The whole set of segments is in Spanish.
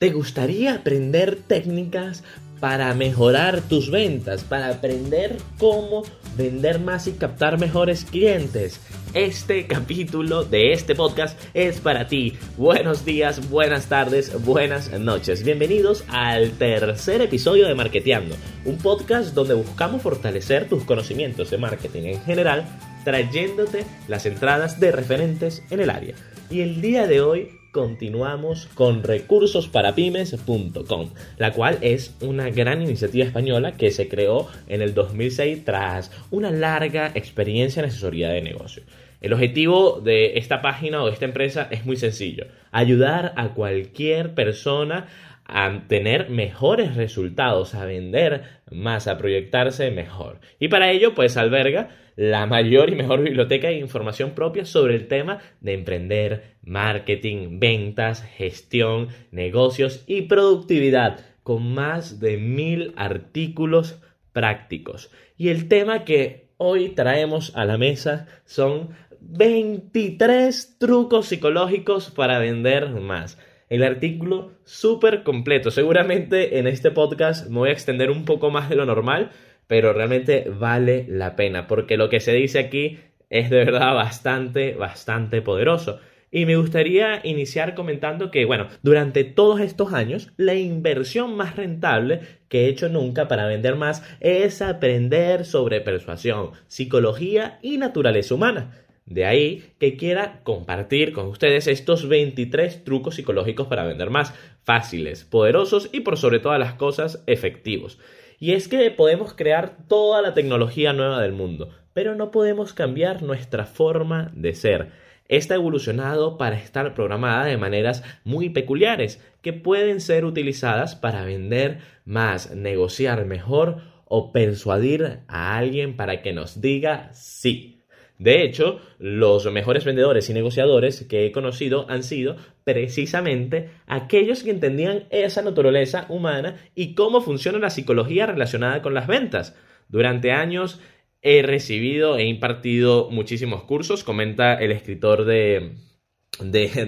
¿Te gustaría aprender técnicas para mejorar tus ventas, para aprender cómo vender más y captar mejores clientes? Este capítulo de este podcast es para ti. Buenos días, buenas tardes, buenas noches. Bienvenidos al tercer episodio de Marketeando, un podcast donde buscamos fortalecer tus conocimientos de marketing en general, trayéndote las entradas de referentes en el área. Y el día de hoy continuamos con recursosparapymes.com, la cual es una gran iniciativa española que se creó en el 2006 tras una larga experiencia en asesoría de negocio. El objetivo de esta página o de esta empresa es muy sencillo, ayudar a cualquier persona a tener mejores resultados, a vender más, a proyectarse mejor. Y para ello, pues alberga la mayor y mejor biblioteca de información propia sobre el tema de emprender, marketing, ventas, gestión, negocios y productividad, con más de mil artículos prácticos. Y el tema que hoy traemos a la mesa son 23 trucos psicológicos para vender más. El artículo súper completo. Seguramente en este podcast me voy a extender un poco más de lo normal, pero realmente vale la pena, porque lo que se dice aquí es de verdad bastante, bastante poderoso. Y me gustaría iniciar comentando que, bueno, durante todos estos años, la inversión más rentable que he hecho nunca para vender más es aprender sobre persuasión, psicología y naturaleza humana. De ahí que quiera compartir con ustedes estos 23 trucos psicológicos para vender más, fáciles, poderosos y por sobre todas las cosas efectivos. Y es que podemos crear toda la tecnología nueva del mundo, pero no podemos cambiar nuestra forma de ser. Está evolucionado para estar programada de maneras muy peculiares que pueden ser utilizadas para vender más, negociar mejor o persuadir a alguien para que nos diga sí. De hecho, los mejores vendedores y negociadores que he conocido han sido precisamente aquellos que entendían esa naturaleza humana y cómo funciona la psicología relacionada con las ventas. Durante años he recibido e impartido muchísimos cursos, comenta el escritor de,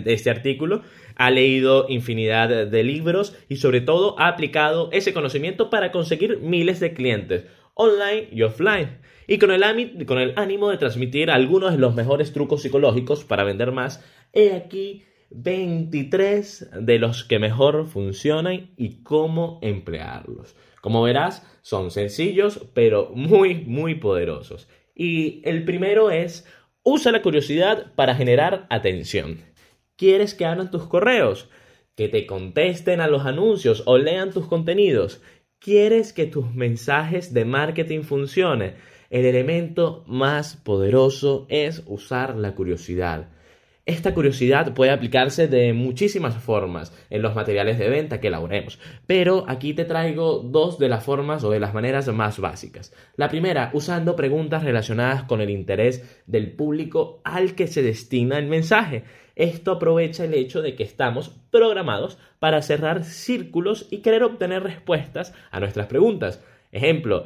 este artículo, ha leído infinidad de libros y sobre todo ha aplicado ese conocimiento para conseguir miles de clientes online y offline y con el, ánimo de transmitir algunos de los mejores trucos psicológicos para vender más, he aquí 23 de los que mejor funcionan y cómo emplearlos. Como verás, son sencillos, pero muy, muy poderosos. Y el primero es, usa la curiosidad para generar atención. ¿Quieres que abran tus correos? ¿Que te contesten a los anuncios o lean tus contenidos? ¿Quieres que tus mensajes de marketing funcionen? El elemento más poderoso es usar la curiosidad. Esta curiosidad puede aplicarse de muchísimas formas en los materiales de venta que elaboremos, pero aquí te traigo dos de las formas o de las maneras más básicas. La primera, usando preguntas relacionadas con el interés del público al que se destina el mensaje. Esto aprovecha el hecho de que estamos programados para cerrar círculos y querer obtener respuestas a nuestras preguntas. Ejemplo,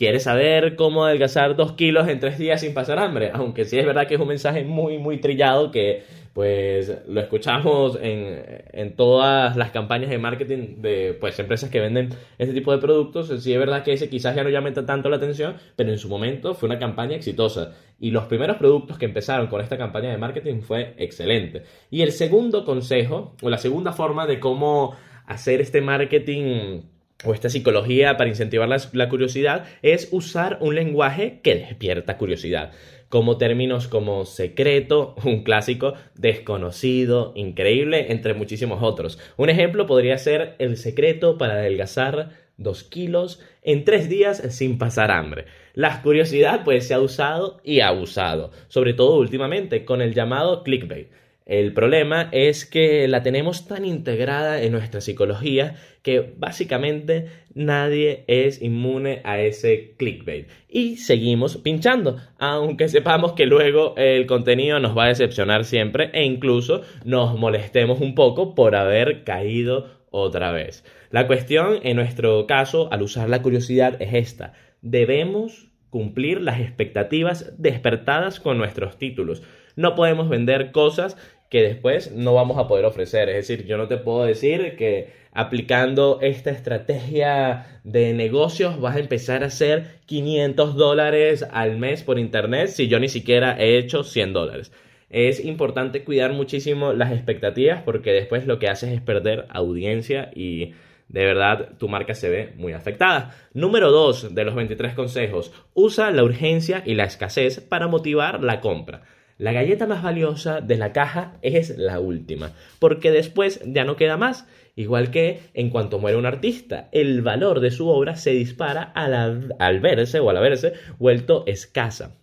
¿Quieres saber cómo adelgazar dos kilos en tres días sin pasar hambre? Aunque sí es verdad que es un mensaje muy, muy trillado que pues lo escuchamos en, en, todas las campañas de marketing de pues empresas que venden este tipo de productos. Sí es verdad que ese quizás ya no llame tanto la atención, pero en su momento fue una campaña exitosa. Y los primeros productos que empezaron con esta campaña de marketing fue excelente. Y el segundo consejo, o la segunda forma de cómo hacer este marketing o esta psicología para incentivar la, curiosidad es usar un lenguaje que despierta curiosidad, como términos como secreto, un clásico, desconocido, increíble, entre muchísimos otros. Un ejemplo podría ser el secreto para adelgazar dos kilos en tres días sin pasar hambre. La curiosidad pues se ha usado y abusado, sobre todo últimamente con el llamado clickbait. El problema es que la tenemos tan integrada en nuestra psicología que básicamente nadie es inmune a ese clickbait. Y seguimos pinchando, aunque sepamos que luego el contenido nos va a decepcionar siempre e incluso nos molestemos un poco por haber caído otra vez. La cuestión en nuestro caso al usar la curiosidad es esta. Debemos cumplir las expectativas despertadas con nuestros títulos. No podemos vender cosas que después no vamos a poder ofrecer. Es decir, yo no te puedo decir que aplicando esta estrategia de negocios vas a empezar a hacer 500 dólares al mes por internet si yo ni siquiera he hecho 100 dólares. Es importante cuidar muchísimo las expectativas porque después lo que haces es perder audiencia y de verdad tu marca se ve muy afectada. Número 2 de los 23 consejos, usa la urgencia y la escasez para motivar la compra. La galleta más valiosa de la caja es la última, porque después ya no queda más. Igual que en cuanto muere un artista, el valor de su obra se dispara al, verse o al haberse vuelto escasa.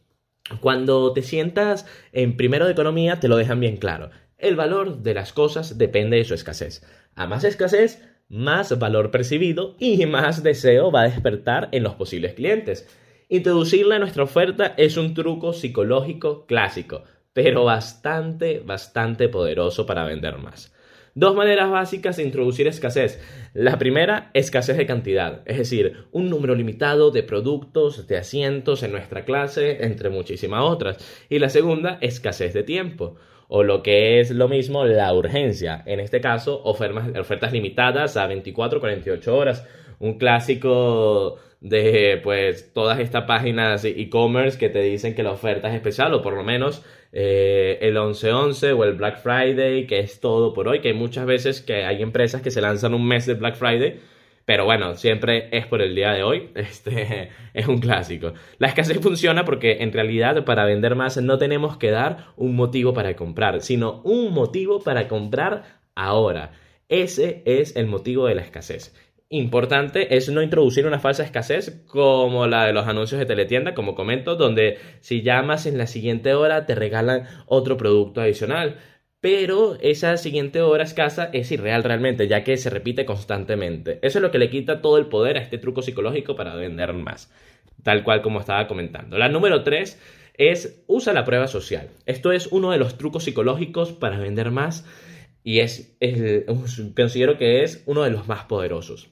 Cuando te sientas en primero de economía te lo dejan bien claro. El valor de las cosas depende de su escasez. A más escasez, más valor percibido y más deseo va a despertar en los posibles clientes. Introducirla a nuestra oferta es un truco psicológico clásico, pero bastante, bastante poderoso para vender más. Dos maneras básicas de introducir escasez. La primera, escasez de cantidad, es decir, un número limitado de productos, de asientos en nuestra clase, entre muchísimas otras. Y la segunda, escasez de tiempo. O lo que es lo mismo, la urgencia. En este caso, ofertas, ofertas limitadas a 24, 48 horas. Un clásico de pues todas estas páginas e-commerce que te dicen que la oferta es especial o por lo menos eh, el 11-11 o el Black Friday que es todo por hoy que hay muchas veces que hay empresas que se lanzan un mes de Black Friday pero bueno, siempre es por el día de hoy. Este es un clásico. La escasez funciona porque en realidad para vender más no tenemos que dar un motivo para comprar, sino un motivo para comprar ahora. Ese es el motivo de la escasez importante es no introducir una falsa escasez como la de los anuncios de teletienda, como comento, donde si llamas en la siguiente hora te regalan otro producto adicional. Pero esa siguiente hora escasa es irreal realmente, ya que se repite constantemente. Eso es lo que le quita todo el poder a este truco psicológico para vender más, tal cual como estaba comentando. La número 3 es usa la prueba social. Esto es uno de los trucos psicológicos para vender más y es, considero que es uno de los más poderosos.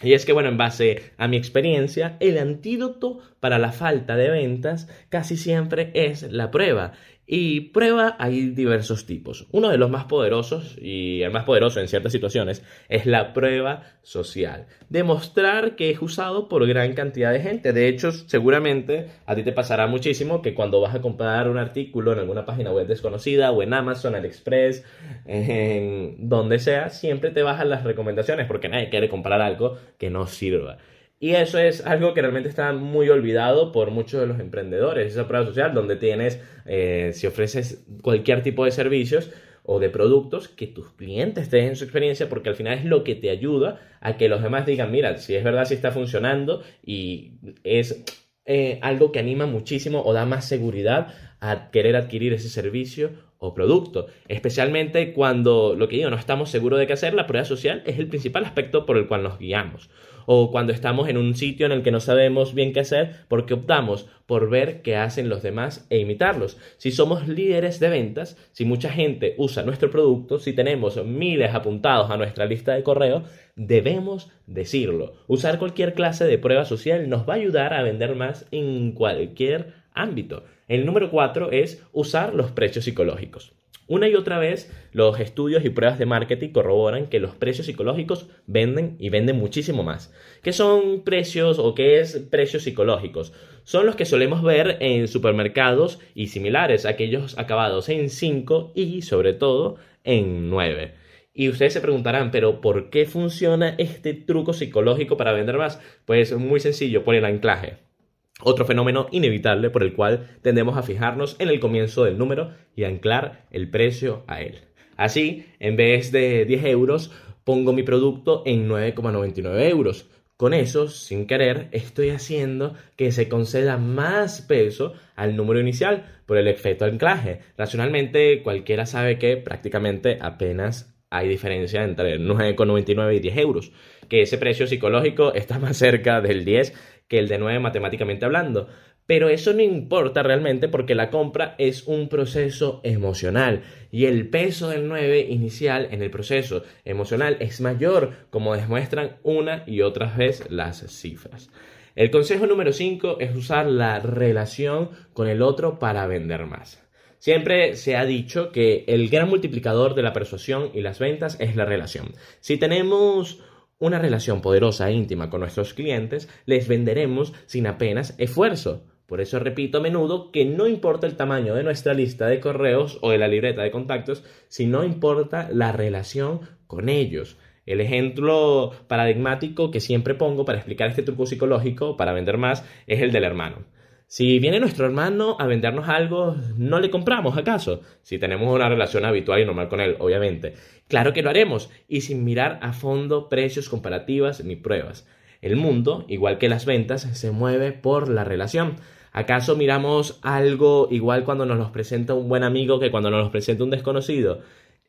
Y es que, bueno, en base a mi experiencia, el antídoto para la falta de ventas casi siempre es la prueba. Y prueba hay diversos tipos. Uno de los más poderosos, y el más poderoso en ciertas situaciones, es la prueba social. Demostrar que es usado por gran cantidad de gente. De hecho, seguramente a ti te pasará muchísimo que cuando vas a comprar un artículo en alguna página web desconocida o en Amazon, AliExpress, en donde sea, siempre te bajan las recomendaciones porque nadie quiere comprar algo que no sirva. Y eso es algo que realmente está muy olvidado por muchos de los emprendedores. Esa prueba social donde tienes, eh, si ofreces cualquier tipo de servicios o de productos, que tus clientes te den su experiencia porque al final es lo que te ayuda a que los demás digan, mira, si es verdad, si está funcionando y es eh, algo que anima muchísimo o da más seguridad a querer adquirir ese servicio o producto. Especialmente cuando, lo que digo, no estamos seguros de qué hacer, la prueba social es el principal aspecto por el cual nos guiamos o cuando estamos en un sitio en el que no sabemos bien qué hacer porque optamos por ver qué hacen los demás e imitarlos. Si somos líderes de ventas, si mucha gente usa nuestro producto, si tenemos miles apuntados a nuestra lista de correo, debemos decirlo. Usar cualquier clase de prueba social nos va a ayudar a vender más en cualquier ámbito. El número cuatro es usar los precios psicológicos. Una y otra vez, los estudios y pruebas de marketing corroboran que los precios psicológicos venden y venden muchísimo más. ¿Qué son precios o qué es precios psicológicos? Son los que solemos ver en supermercados y similares, aquellos acabados en 5 y sobre todo en 9. Y ustedes se preguntarán, pero ¿por qué funciona este truco psicológico para vender más? Pues muy sencillo, por el anclaje. Otro fenómeno inevitable por el cual tendemos a fijarnos en el comienzo del número y anclar el precio a él. Así, en vez de 10 euros, pongo mi producto en 9,99 euros. Con eso, sin querer, estoy haciendo que se conceda más peso al número inicial por el efecto anclaje. Racionalmente, cualquiera sabe que prácticamente apenas hay diferencia entre 9,99 y 10 euros, que ese precio psicológico está más cerca del 10 que el de 9 matemáticamente hablando. Pero eso no importa realmente porque la compra es un proceso emocional y el peso del 9 inicial en el proceso emocional es mayor, como demuestran una y otra vez las cifras. El consejo número 5 es usar la relación con el otro para vender más. Siempre se ha dicho que el gran multiplicador de la persuasión y las ventas es la relación. Si tenemos una relación poderosa e íntima con nuestros clientes, les venderemos sin apenas esfuerzo. Por eso repito a menudo que no importa el tamaño de nuestra lista de correos o de la libreta de contactos, sino importa la relación con ellos. El ejemplo paradigmático que siempre pongo para explicar este truco psicológico para vender más es el del hermano. Si viene nuestro hermano a vendernos algo, ¿no le compramos acaso? Si tenemos una relación habitual y normal con él, obviamente. Claro que lo haremos, y sin mirar a fondo precios comparativas ni pruebas. El mundo, igual que las ventas, se mueve por la relación. ¿Acaso miramos algo igual cuando nos los presenta un buen amigo que cuando nos los presenta un desconocido?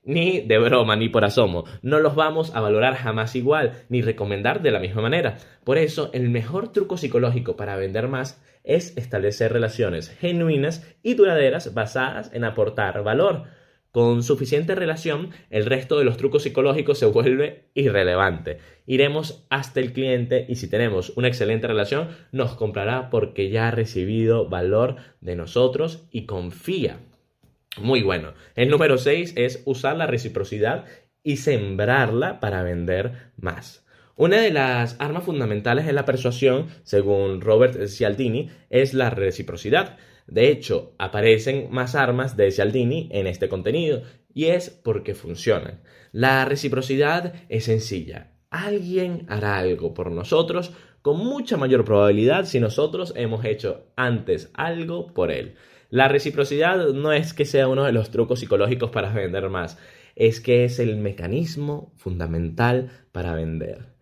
Ni de broma, ni por asomo. No los vamos a valorar jamás igual, ni recomendar de la misma manera. Por eso, el mejor truco psicológico para vender más es establecer relaciones genuinas y duraderas basadas en aportar valor. Con suficiente relación, el resto de los trucos psicológicos se vuelve irrelevante. Iremos hasta el cliente y si tenemos una excelente relación, nos comprará porque ya ha recibido valor de nosotros y confía. Muy bueno. El número 6 es usar la reciprocidad y sembrarla para vender más. Una de las armas fundamentales de la persuasión, según Robert Cialdini, es la reciprocidad. De hecho, aparecen más armas de Cialdini en este contenido, y es porque funcionan. La reciprocidad es sencilla. Alguien hará algo por nosotros con mucha mayor probabilidad si nosotros hemos hecho antes algo por él. La reciprocidad no es que sea uno de los trucos psicológicos para vender más, es que es el mecanismo fundamental para vender.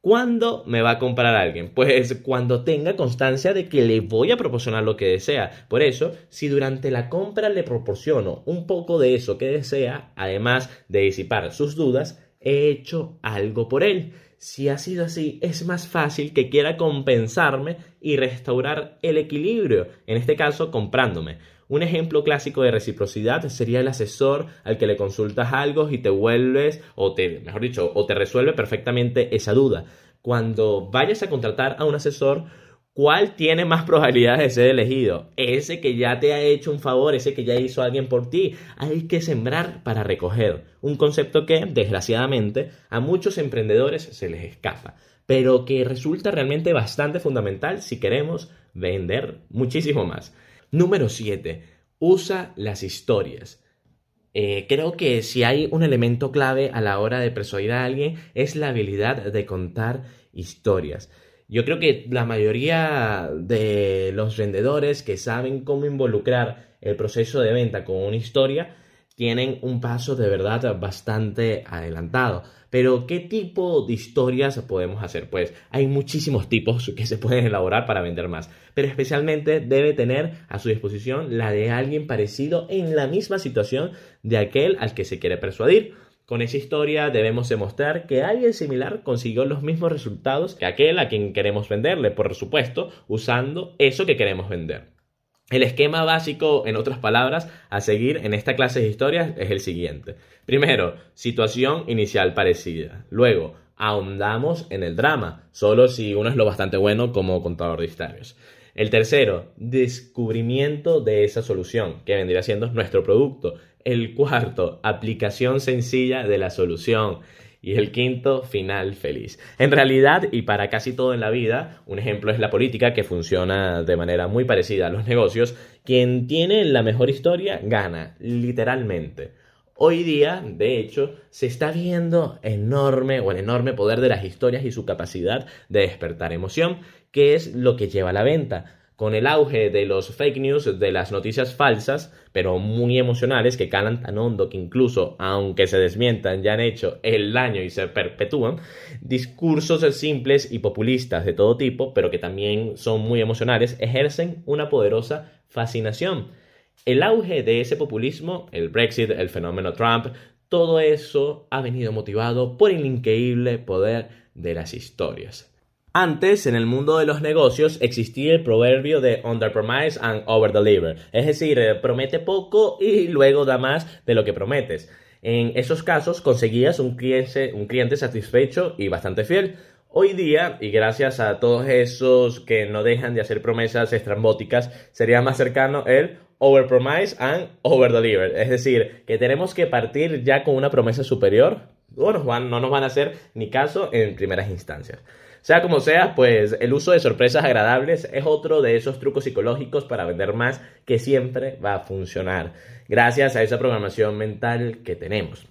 ¿Cuándo me va a comprar alguien? Pues cuando tenga constancia de que le voy a proporcionar lo que desea. Por eso, si durante la compra le proporciono un poco de eso que desea, además de disipar sus dudas, he hecho algo por él. Si ha sido así, es más fácil que quiera compensarme y restaurar el equilibrio, en este caso comprándome. Un ejemplo clásico de reciprocidad sería el asesor al que le consultas algo y te vuelves, o te, mejor dicho, o te resuelve perfectamente esa duda. Cuando vayas a contratar a un asesor, ¿cuál tiene más probabilidades de ser elegido? Ese que ya te ha hecho un favor, ese que ya hizo alguien por ti. Hay que sembrar para recoger. Un concepto que, desgraciadamente, a muchos emprendedores se les escapa, pero que resulta realmente bastante fundamental si queremos vender muchísimo más. Número 7. Usa las historias. Eh, creo que si hay un elemento clave a la hora de persuadir a alguien es la habilidad de contar historias. Yo creo que la mayoría de los vendedores que saben cómo involucrar el proceso de venta con una historia tienen un paso de verdad bastante adelantado. Pero, ¿qué tipo de historias podemos hacer? Pues hay muchísimos tipos que se pueden elaborar para vender más, pero especialmente debe tener a su disposición la de alguien parecido en la misma situación de aquel al que se quiere persuadir. Con esa historia debemos demostrar que alguien similar consiguió los mismos resultados que aquel a quien queremos venderle, por supuesto, usando eso que queremos vender. El esquema básico, en otras palabras, a seguir en esta clase de historias es el siguiente. Primero, situación inicial parecida. Luego, ahondamos en el drama, solo si uno es lo bastante bueno como contador de historias. El tercero, descubrimiento de esa solución, que vendría siendo nuestro producto. El cuarto, aplicación sencilla de la solución. Y el quinto, final feliz. En realidad, y para casi todo en la vida, un ejemplo es la política que funciona de manera muy parecida a los negocios. Quien tiene la mejor historia gana, literalmente. Hoy día, de hecho, se está viendo enorme o el enorme poder de las historias y su capacidad de despertar emoción, que es lo que lleva a la venta con el auge de los fake news, de las noticias falsas, pero muy emocionales, que calan tan hondo que incluso, aunque se desmientan, ya han hecho el daño y se perpetúan, discursos simples y populistas de todo tipo, pero que también son muy emocionales, ejercen una poderosa fascinación. El auge de ese populismo, el Brexit, el fenómeno Trump, todo eso ha venido motivado por el increíble poder de las historias. Antes, en el mundo de los negocios, existía el proverbio de underpromise and overdeliver, es decir, eh, promete poco y luego da más de lo que prometes. En esos casos conseguías un cliente, un cliente satisfecho y bastante fiel. Hoy día, y gracias a todos esos que no dejan de hacer promesas estrambóticas, sería más cercano el overpromise and overdeliver. Es decir, que tenemos que partir ya con una promesa superior o no nos van a hacer ni caso en primeras instancias. Sea como sea, pues el uso de sorpresas agradables es otro de esos trucos psicológicos para vender más que siempre va a funcionar, gracias a esa programación mental que tenemos.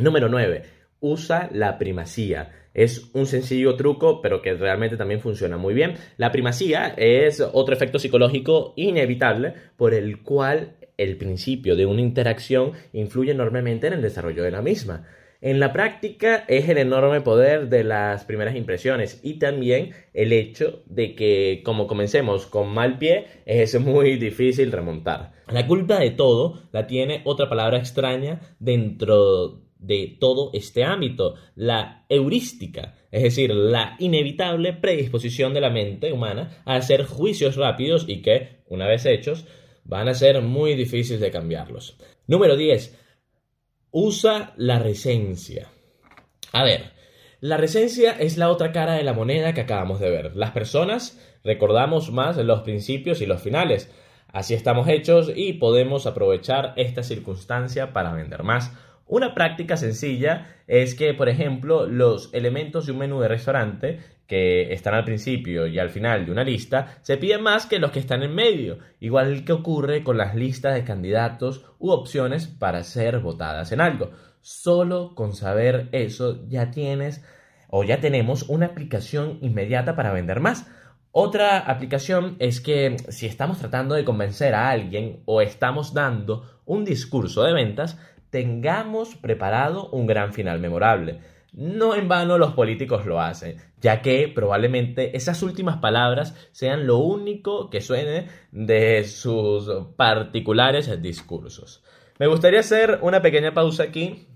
Número 9. Usa la primacía. Es un sencillo truco, pero que realmente también funciona muy bien. La primacía es otro efecto psicológico inevitable por el cual el principio de una interacción influye enormemente en el desarrollo de la misma. En la práctica es el enorme poder de las primeras impresiones y también el hecho de que como comencemos con mal pie es muy difícil remontar. La culpa de todo la tiene otra palabra extraña dentro de todo este ámbito, la heurística, es decir, la inevitable predisposición de la mente humana a hacer juicios rápidos y que, una vez hechos, van a ser muy difíciles de cambiarlos. Número 10 usa la recencia. A ver, la recencia es la otra cara de la moneda que acabamos de ver. Las personas recordamos más los principios y los finales. Así estamos hechos y podemos aprovechar esta circunstancia para vender más. Una práctica sencilla es que, por ejemplo, los elementos de un menú de restaurante que están al principio y al final de una lista se piden más que los que están en medio, igual que ocurre con las listas de candidatos u opciones para ser votadas en algo. Solo con saber eso ya tienes o ya tenemos una aplicación inmediata para vender más. Otra aplicación es que si estamos tratando de convencer a alguien o estamos dando un discurso de ventas, tengamos preparado un gran final memorable. No en vano los políticos lo hacen, ya que probablemente esas últimas palabras sean lo único que suene de sus particulares discursos. Me gustaría hacer una pequeña pausa aquí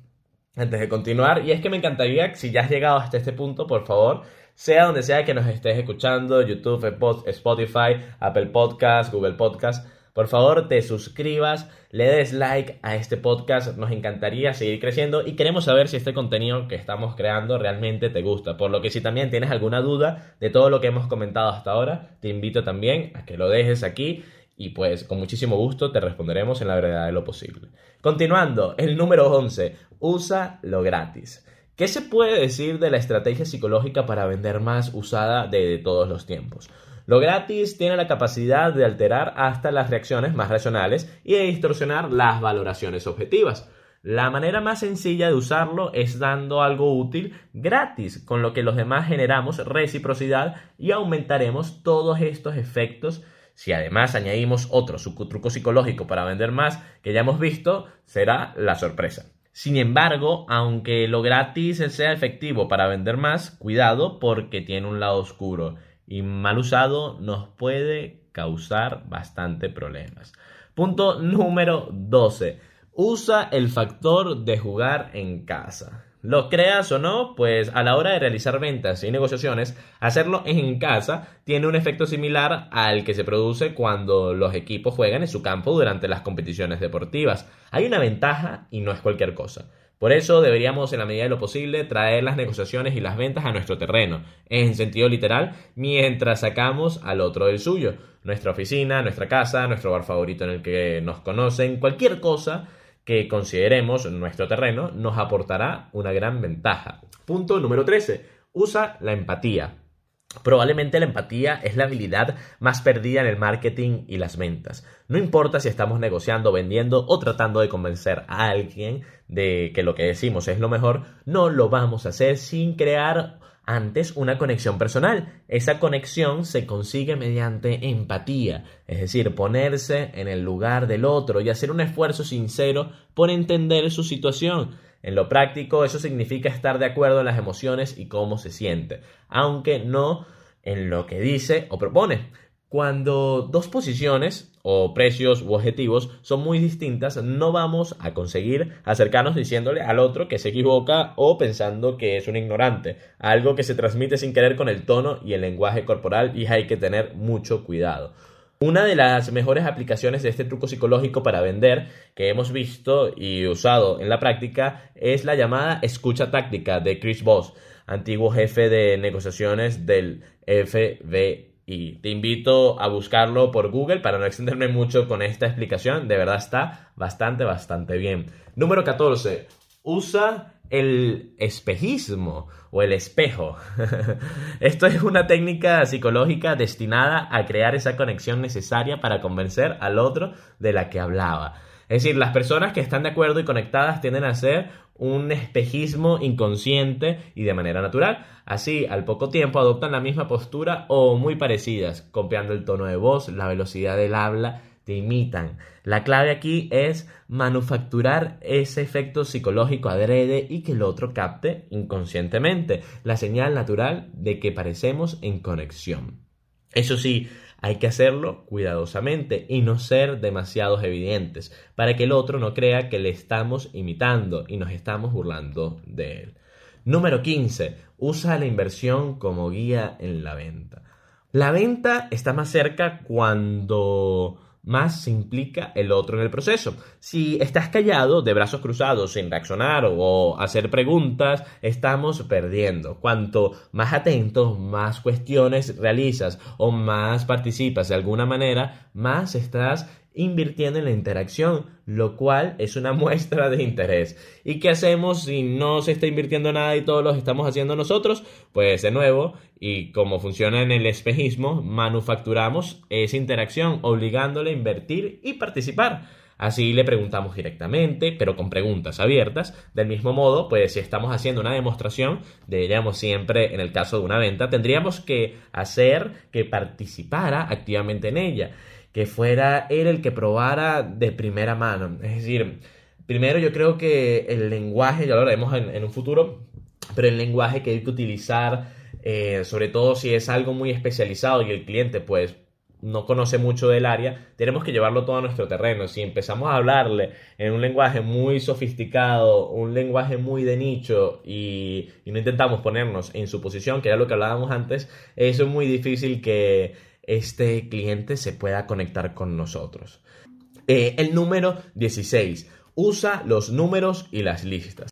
antes de continuar y es que me encantaría, si ya has llegado hasta este punto, por favor, sea donde sea que nos estés escuchando, YouTube, Spotify, Apple Podcast, Google Podcast, por favor te suscribas, le des like a este podcast, nos encantaría seguir creciendo y queremos saber si este contenido que estamos creando realmente te gusta. Por lo que si también tienes alguna duda de todo lo que hemos comentado hasta ahora, te invito también a que lo dejes aquí y pues con muchísimo gusto te responderemos en la verdad de lo posible. Continuando, el número 11, usa lo gratis. ¿Qué se puede decir de la estrategia psicológica para vender más usada de todos los tiempos? Lo gratis tiene la capacidad de alterar hasta las reacciones más racionales y de distorsionar las valoraciones objetivas. La manera más sencilla de usarlo es dando algo útil gratis, con lo que los demás generamos reciprocidad y aumentaremos todos estos efectos. Si además añadimos otro truco psicológico para vender más que ya hemos visto, será la sorpresa. Sin embargo, aunque lo gratis sea efectivo para vender más, cuidado porque tiene un lado oscuro y mal usado nos puede causar bastante problemas. Punto número 12. Usa el factor de jugar en casa. Lo creas o no, pues a la hora de realizar ventas y negociaciones, hacerlo en casa tiene un efecto similar al que se produce cuando los equipos juegan en su campo durante las competiciones deportivas. Hay una ventaja y no es cualquier cosa. Por eso deberíamos, en la medida de lo posible, traer las negociaciones y las ventas a nuestro terreno, en sentido literal, mientras sacamos al otro del suyo. Nuestra oficina, nuestra casa, nuestro bar favorito en el que nos conocen, cualquier cosa que consideremos nuestro terreno nos aportará una gran ventaja. Punto número 13. Usa la empatía. Probablemente la empatía es la habilidad más perdida en el marketing y las ventas. No importa si estamos negociando, vendiendo o tratando de convencer a alguien de que lo que decimos es lo mejor, no lo vamos a hacer sin crear antes una conexión personal. Esa conexión se consigue mediante empatía, es decir, ponerse en el lugar del otro y hacer un esfuerzo sincero por entender su situación. En lo práctico, eso significa estar de acuerdo en las emociones y cómo se siente, aunque no en lo que dice o propone. Cuando dos posiciones o precios u objetivos son muy distintas, no vamos a conseguir acercarnos diciéndole al otro que se equivoca o pensando que es un ignorante, algo que se transmite sin querer con el tono y el lenguaje corporal y hay que tener mucho cuidado. Una de las mejores aplicaciones de este truco psicológico para vender que hemos visto y usado en la práctica es la llamada escucha táctica de Chris Voss, antiguo jefe de negociaciones del FBI. te invito a buscarlo por Google para no extenderme mucho con esta explicación. De verdad está bastante, bastante bien. Número 14. Usa el espejismo o el espejo. Esto es una técnica psicológica destinada a crear esa conexión necesaria para convencer al otro de la que hablaba. Es decir, las personas que están de acuerdo y conectadas tienden a hacer un espejismo inconsciente y de manera natural. Así, al poco tiempo adoptan la misma postura o muy parecidas, copiando el tono de voz, la velocidad del habla, te imitan. La clave aquí es manufacturar ese efecto psicológico adrede y que el otro capte inconscientemente la señal natural de que parecemos en conexión. Eso sí, hay que hacerlo cuidadosamente y no ser demasiado evidentes para que el otro no crea que le estamos imitando y nos estamos burlando de él. Número 15. Usa la inversión como guía en la venta. La venta está más cerca cuando más se implica el otro en el proceso. Si estás callado, de brazos cruzados, sin reaccionar o hacer preguntas, estamos perdiendo. Cuanto más atentos, más cuestiones realizas o más participas de alguna manera, más estás invirtiendo en la interacción, lo cual es una muestra de interés. ¿Y qué hacemos si no se está invirtiendo nada y todos lo estamos haciendo nosotros? Pues de nuevo, y como funciona en el espejismo, manufacturamos esa interacción obligándole a invertir y participar. Así le preguntamos directamente, pero con preguntas abiertas. Del mismo modo, pues si estamos haciendo una demostración, deberíamos siempre, en el caso de una venta, tendríamos que hacer que participara activamente en ella que fuera él el que probara de primera mano. Es decir, primero yo creo que el lenguaje, ya lo haremos en, un futuro, pero el lenguaje que hay que utilizar, eh, sobre todo si es algo muy especializado y el cliente pues no conoce mucho del área, tenemos que llevarlo todo a nuestro terreno. Si empezamos a hablarle en un lenguaje muy sofisticado, un lenguaje muy de nicho y, y no intentamos ponernos en su posición, que era lo que hablábamos antes, eso es muy difícil que este cliente se pueda conectar con nosotros. Eh, el número 16. Usa los números y las listas.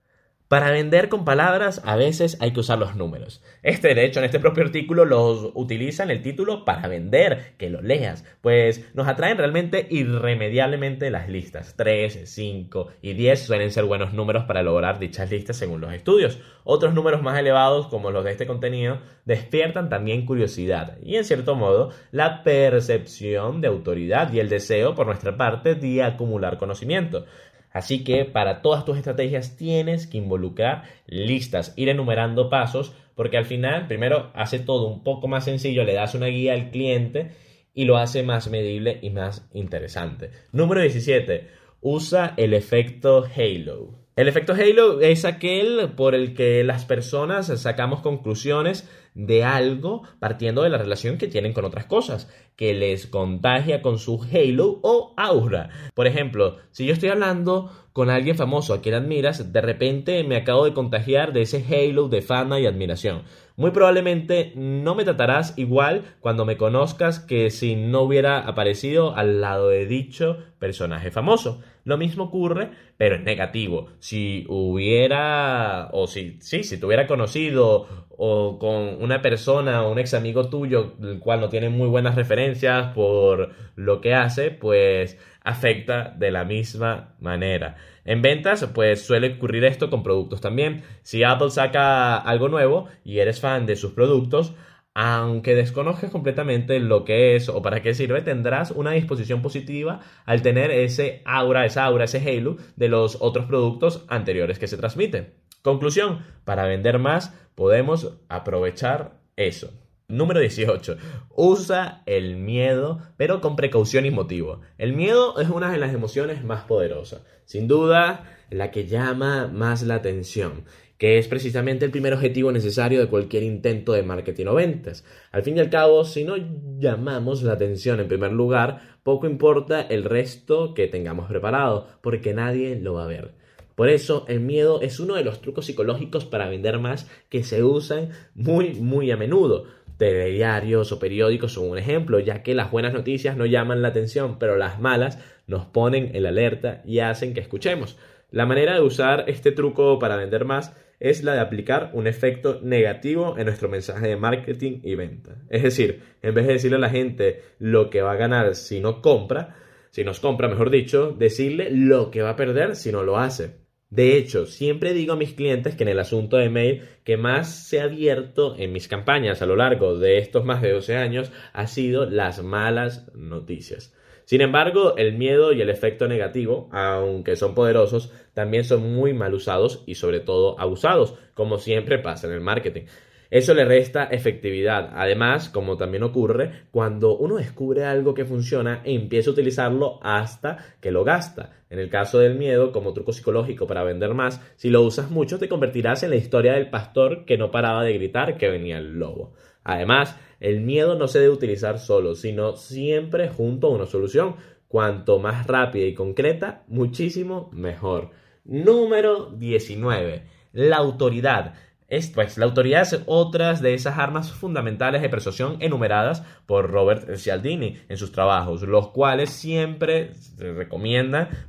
Para vender con palabras a veces hay que usar los números. Este, de hecho, en este propio artículo los utiliza en el título para vender, que lo leas, pues nos atraen realmente irremediablemente las listas. 3, 5 y 10 suelen ser buenos números para lograr dichas listas según los estudios. Otros números más elevados, como los de este contenido, despiertan también curiosidad y, en cierto modo, la percepción de autoridad y el deseo por nuestra parte de acumular conocimiento. Así que para todas tus estrategias tienes que involucrar listas, ir enumerando pasos, porque al final primero hace todo un poco más sencillo, le das una guía al cliente y lo hace más medible y más interesante. Número 17. Usa el efecto Halo. El efecto Halo es aquel por el que las personas sacamos conclusiones de algo partiendo de la relación que tienen con otras cosas, que les contagia con su halo o aura. Por ejemplo, si yo estoy hablando con alguien famoso a quien admiras, de repente me acabo de contagiar de ese halo de fama y admiración. Muy probablemente no me tratarás igual cuando me conozcas que si no hubiera aparecido al lado de dicho personaje famoso. Lo mismo ocurre, pero es negativo. Si hubiera, o si, sí, si te hubiera conocido o con una persona o un ex amigo tuyo, el cual no tiene muy buenas referencias por lo que hace, pues afecta de la misma manera. En ventas, pues suele ocurrir esto con productos también. Si Apple saca algo nuevo y eres fan de sus productos, aunque desconozcas completamente lo que es o para qué sirve, tendrás una disposición positiva al tener ese aura, esa aura, ese halo de los otros productos anteriores que se transmiten. Conclusión, para vender más podemos aprovechar eso. Número 18. Usa el miedo, pero con precaución y motivo. El miedo es una de las emociones más poderosas. Sin duda, la que llama más la atención que es precisamente el primer objetivo necesario de cualquier intento de marketing o ventas. Al fin y al cabo, si no llamamos la atención en primer lugar, poco importa el resto que tengamos preparado, porque nadie lo va a ver. Por eso el miedo es uno de los trucos psicológicos para vender más que se usan muy muy a menudo. Telediarios o periódicos son un ejemplo, ya que las buenas noticias no llaman la atención, pero las malas nos ponen en alerta y hacen que escuchemos. La manera de usar este truco para vender más es la de aplicar un efecto negativo en nuestro mensaje de marketing y venta. Es decir, en vez de decirle a la gente lo que va a ganar si no compra, si nos compra, mejor dicho, decirle lo que va a perder si no lo hace. De hecho, siempre digo a mis clientes que en el asunto de mail que más se ha abierto en mis campañas a lo largo de estos más de 12 años ha sido las malas noticias. Sin embargo, el miedo y el efecto negativo, aunque son poderosos, también son muy mal usados y sobre todo abusados, como siempre pasa en el marketing. Eso le resta efectividad. Además, como también ocurre, cuando uno descubre algo que funciona e empieza a utilizarlo hasta que lo gasta. En el caso del miedo, como truco psicológico para vender más, si lo usas mucho te convertirás en la historia del pastor que no paraba de gritar que venía el lobo. Además, el miedo no se debe utilizar solo, sino siempre junto a una solución. Cuanto más rápida y concreta, muchísimo mejor. Número 19. La autoridad. Es, pues, la autoridad es otra de esas armas fundamentales de persuasión enumeradas por Robert Cialdini en sus trabajos, los cuales siempre se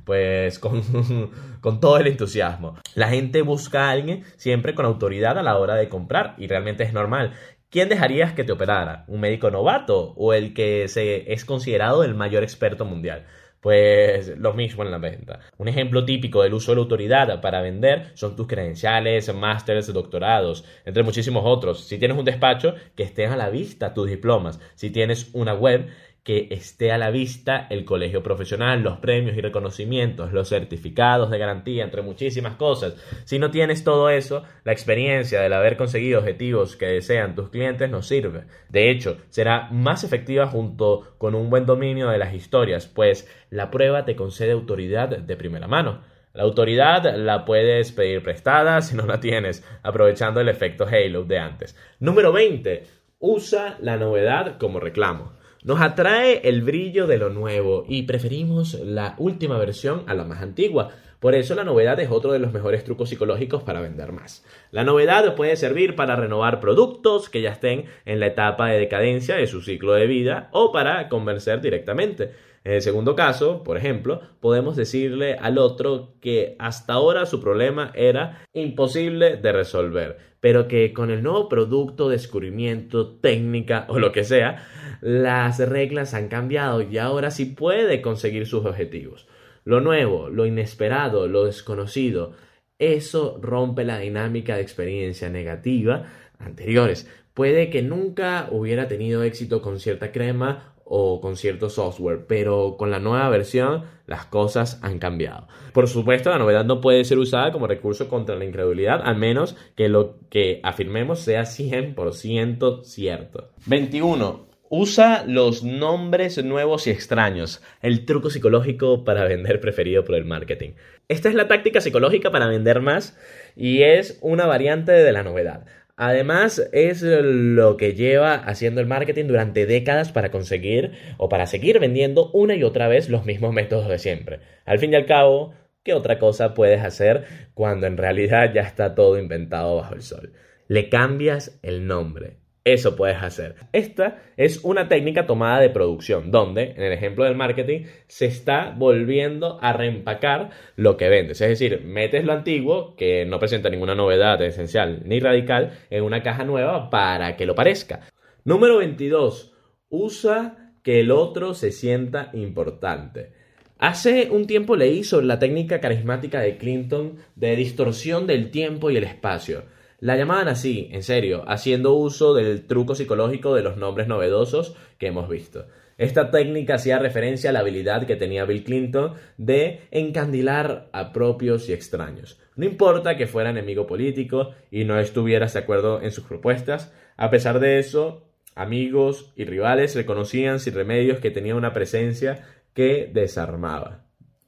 pues con, con todo el entusiasmo. La gente busca a alguien siempre con autoridad a la hora de comprar y realmente es normal. ¿Quién dejarías que te operara? ¿Un médico novato o el que se es considerado el mayor experto mundial? Pues lo mismo en la venta. Un ejemplo típico del uso de la autoridad para vender son tus credenciales, másteres, doctorados, entre muchísimos otros. Si tienes un despacho, que estén a la vista tus diplomas. Si tienes una web, que esté a la vista el colegio profesional, los premios y reconocimientos, los certificados de garantía, entre muchísimas cosas. Si no tienes todo eso, la experiencia del haber conseguido objetivos que desean tus clientes no sirve. De hecho, será más efectiva junto con un buen dominio de las historias, pues la prueba te concede autoridad de primera mano. La autoridad la puedes pedir prestada si no la tienes, aprovechando el efecto Halo de antes. Número 20. Usa la novedad como reclamo. Nos atrae el brillo de lo nuevo y preferimos la última versión a la más antigua. Por eso la novedad es otro de los mejores trucos psicológicos para vender más. La novedad puede servir para renovar productos que ya estén en la etapa de decadencia de su ciclo de vida o para convencer directamente. En el segundo caso, por ejemplo, podemos decirle al otro que hasta ahora su problema era imposible de resolver, pero que con el nuevo producto, descubrimiento, técnica o lo que sea, las reglas han cambiado y ahora sí puede conseguir sus objetivos. Lo nuevo, lo inesperado, lo desconocido, eso rompe la dinámica de experiencia negativa anteriores. Puede que nunca hubiera tenido éxito con cierta crema o con cierto software, pero con la nueva versión las cosas han cambiado. Por supuesto, la novedad no puede ser usada como recurso contra la incredulidad, al menos que lo que afirmemos sea 100% cierto. 21. Usa los nombres nuevos y extraños, el truco psicológico para vender preferido por el marketing. Esta es la táctica psicológica para vender más y es una variante de la novedad. Además, es lo que lleva haciendo el marketing durante décadas para conseguir o para seguir vendiendo una y otra vez los mismos métodos de siempre. Al fin y al cabo, ¿qué otra cosa puedes hacer cuando en realidad ya está todo inventado bajo el sol? Le cambias el nombre, eso puedes hacer. Esta es una técnica tomada de producción, donde, en el ejemplo del marketing, se está volviendo a reempacar lo que vendes. Es decir, metes lo antiguo, que no presenta ninguna novedad esencial ni radical, en una caja nueva para que lo parezca. Número 22. Usa que el otro se sienta importante. Hace un tiempo leí sobre la técnica carismática de Clinton de distorsión del tiempo y el espacio. La llamaban así, en serio, haciendo uso del truco psicológico de los nombres novedosos que hemos visto. Esta técnica hacía referencia a la habilidad que tenía Bill Clinton de encandilar a propios y extraños. No importa que fuera enemigo político y no estuvieras de acuerdo en sus propuestas, a pesar de eso, amigos y rivales reconocían sin remedios que tenía una presencia que desarmaba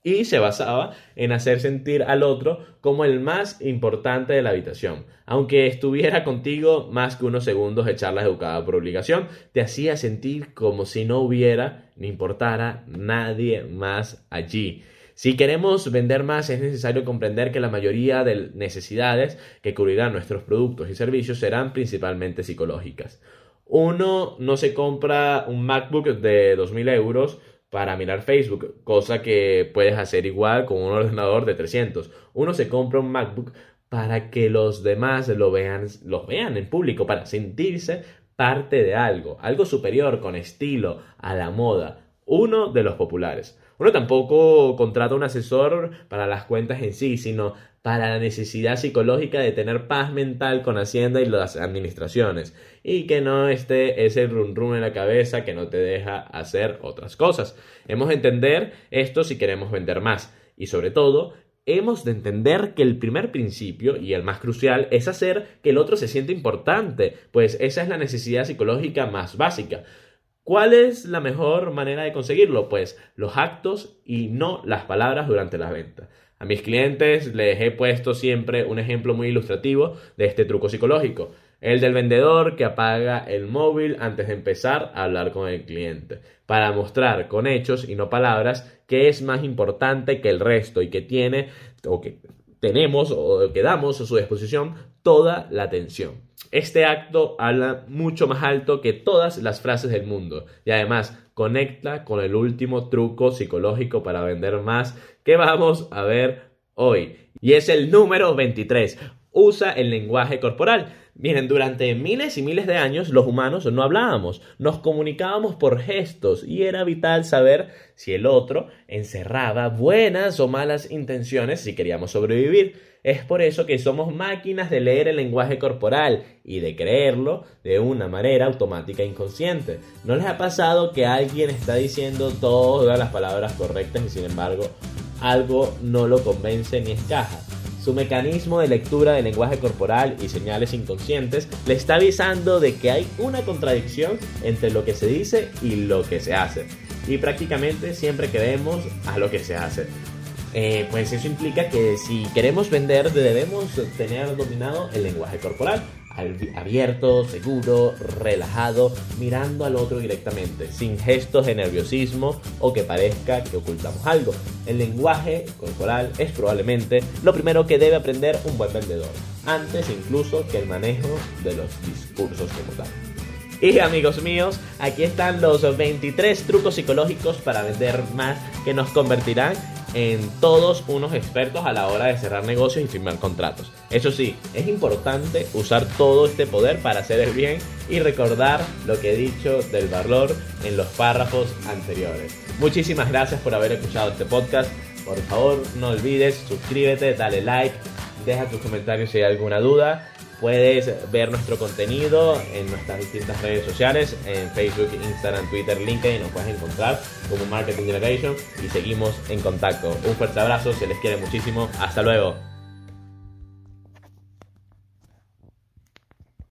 y se basaba en hacer sentir al otro como el más importante de la habitación. Aunque estuviera contigo más que unos segundos de charla educada por obligación, te hacía sentir como si no hubiera ni importara nadie más allí. Si queremos vender más es necesario comprender que la mayoría de necesidades que cubrirán nuestros productos y servicios serán principalmente psicológicas. Uno no se compra un MacBook de 2.000 euros para mirar Facebook, cosa que puedes hacer igual con un ordenador de 300. Uno se compra un MacBook para que los demás lo vean, los vean en público, para sentirse parte de algo, algo superior, con estilo, a la moda, uno de los populares. Uno tampoco contrata un asesor para las cuentas en sí, sino para la necesidad psicológica de tener paz mental con Hacienda y las administraciones y que no esté ese run run en la cabeza que no te deja hacer otras cosas. Hemos de entender esto si queremos vender más y sobre todo hemos de entender que el primer principio y el más crucial es hacer que el otro se sienta importante, pues esa es la necesidad psicológica más básica. ¿Cuál es la mejor manera de conseguirlo? Pues los actos y no las palabras durante la venta. A mis clientes les he puesto siempre un ejemplo muy ilustrativo de este truco psicológico. El del vendedor que apaga el móvil antes de empezar a hablar con el cliente, para mostrar con hechos y no palabras que es más importante que el resto y que tiene o que tenemos o que damos a su disposición toda la atención. Este acto habla mucho más alto que todas las frases del mundo y además conecta con el último truco psicológico para vender más que vamos a ver hoy. Y es el número 23. Usa el lenguaje corporal. Miren, durante miles y miles de años los humanos no hablábamos, nos comunicábamos por gestos y era vital saber si el otro encerraba buenas o malas intenciones si queríamos sobrevivir. Es por eso que somos máquinas de leer el lenguaje corporal y de creerlo de una manera automática e inconsciente. ¿No les ha pasado que alguien está diciendo todas las palabras correctas y sin embargo algo no lo convence ni escaja? Su mecanismo de lectura del lenguaje corporal y señales inconscientes le está avisando de que hay una contradicción entre lo que se dice y lo que se hace. Y prácticamente siempre creemos a lo que se hace. Eh, pues eso implica que si queremos vender debemos tener dominado el lenguaje corporal abierto, seguro, relajado, mirando al otro directamente, sin gestos de nerviosismo o que parezca que ocultamos algo. El lenguaje corporal es probablemente lo primero que debe aprender un buen vendedor, antes incluso que el manejo de los discursos como tal. Y amigos míos, aquí están los 23 trucos psicológicos para vender más que nos convertirán en todos unos expertos a la hora de cerrar negocios y firmar contratos. Eso sí, es importante usar todo este poder para hacer el bien y recordar lo que he dicho del valor en los párrafos anteriores. Muchísimas gracias por haber escuchado este podcast. Por favor, no olvides suscríbete, dale like, deja tus comentarios si hay alguna duda Puedes ver nuestro contenido en nuestras distintas redes sociales, en Facebook, Instagram, Twitter, LinkedIn, nos puedes encontrar como Marketing Generation y seguimos en contacto. Un fuerte abrazo, se les quiere muchísimo, hasta luego.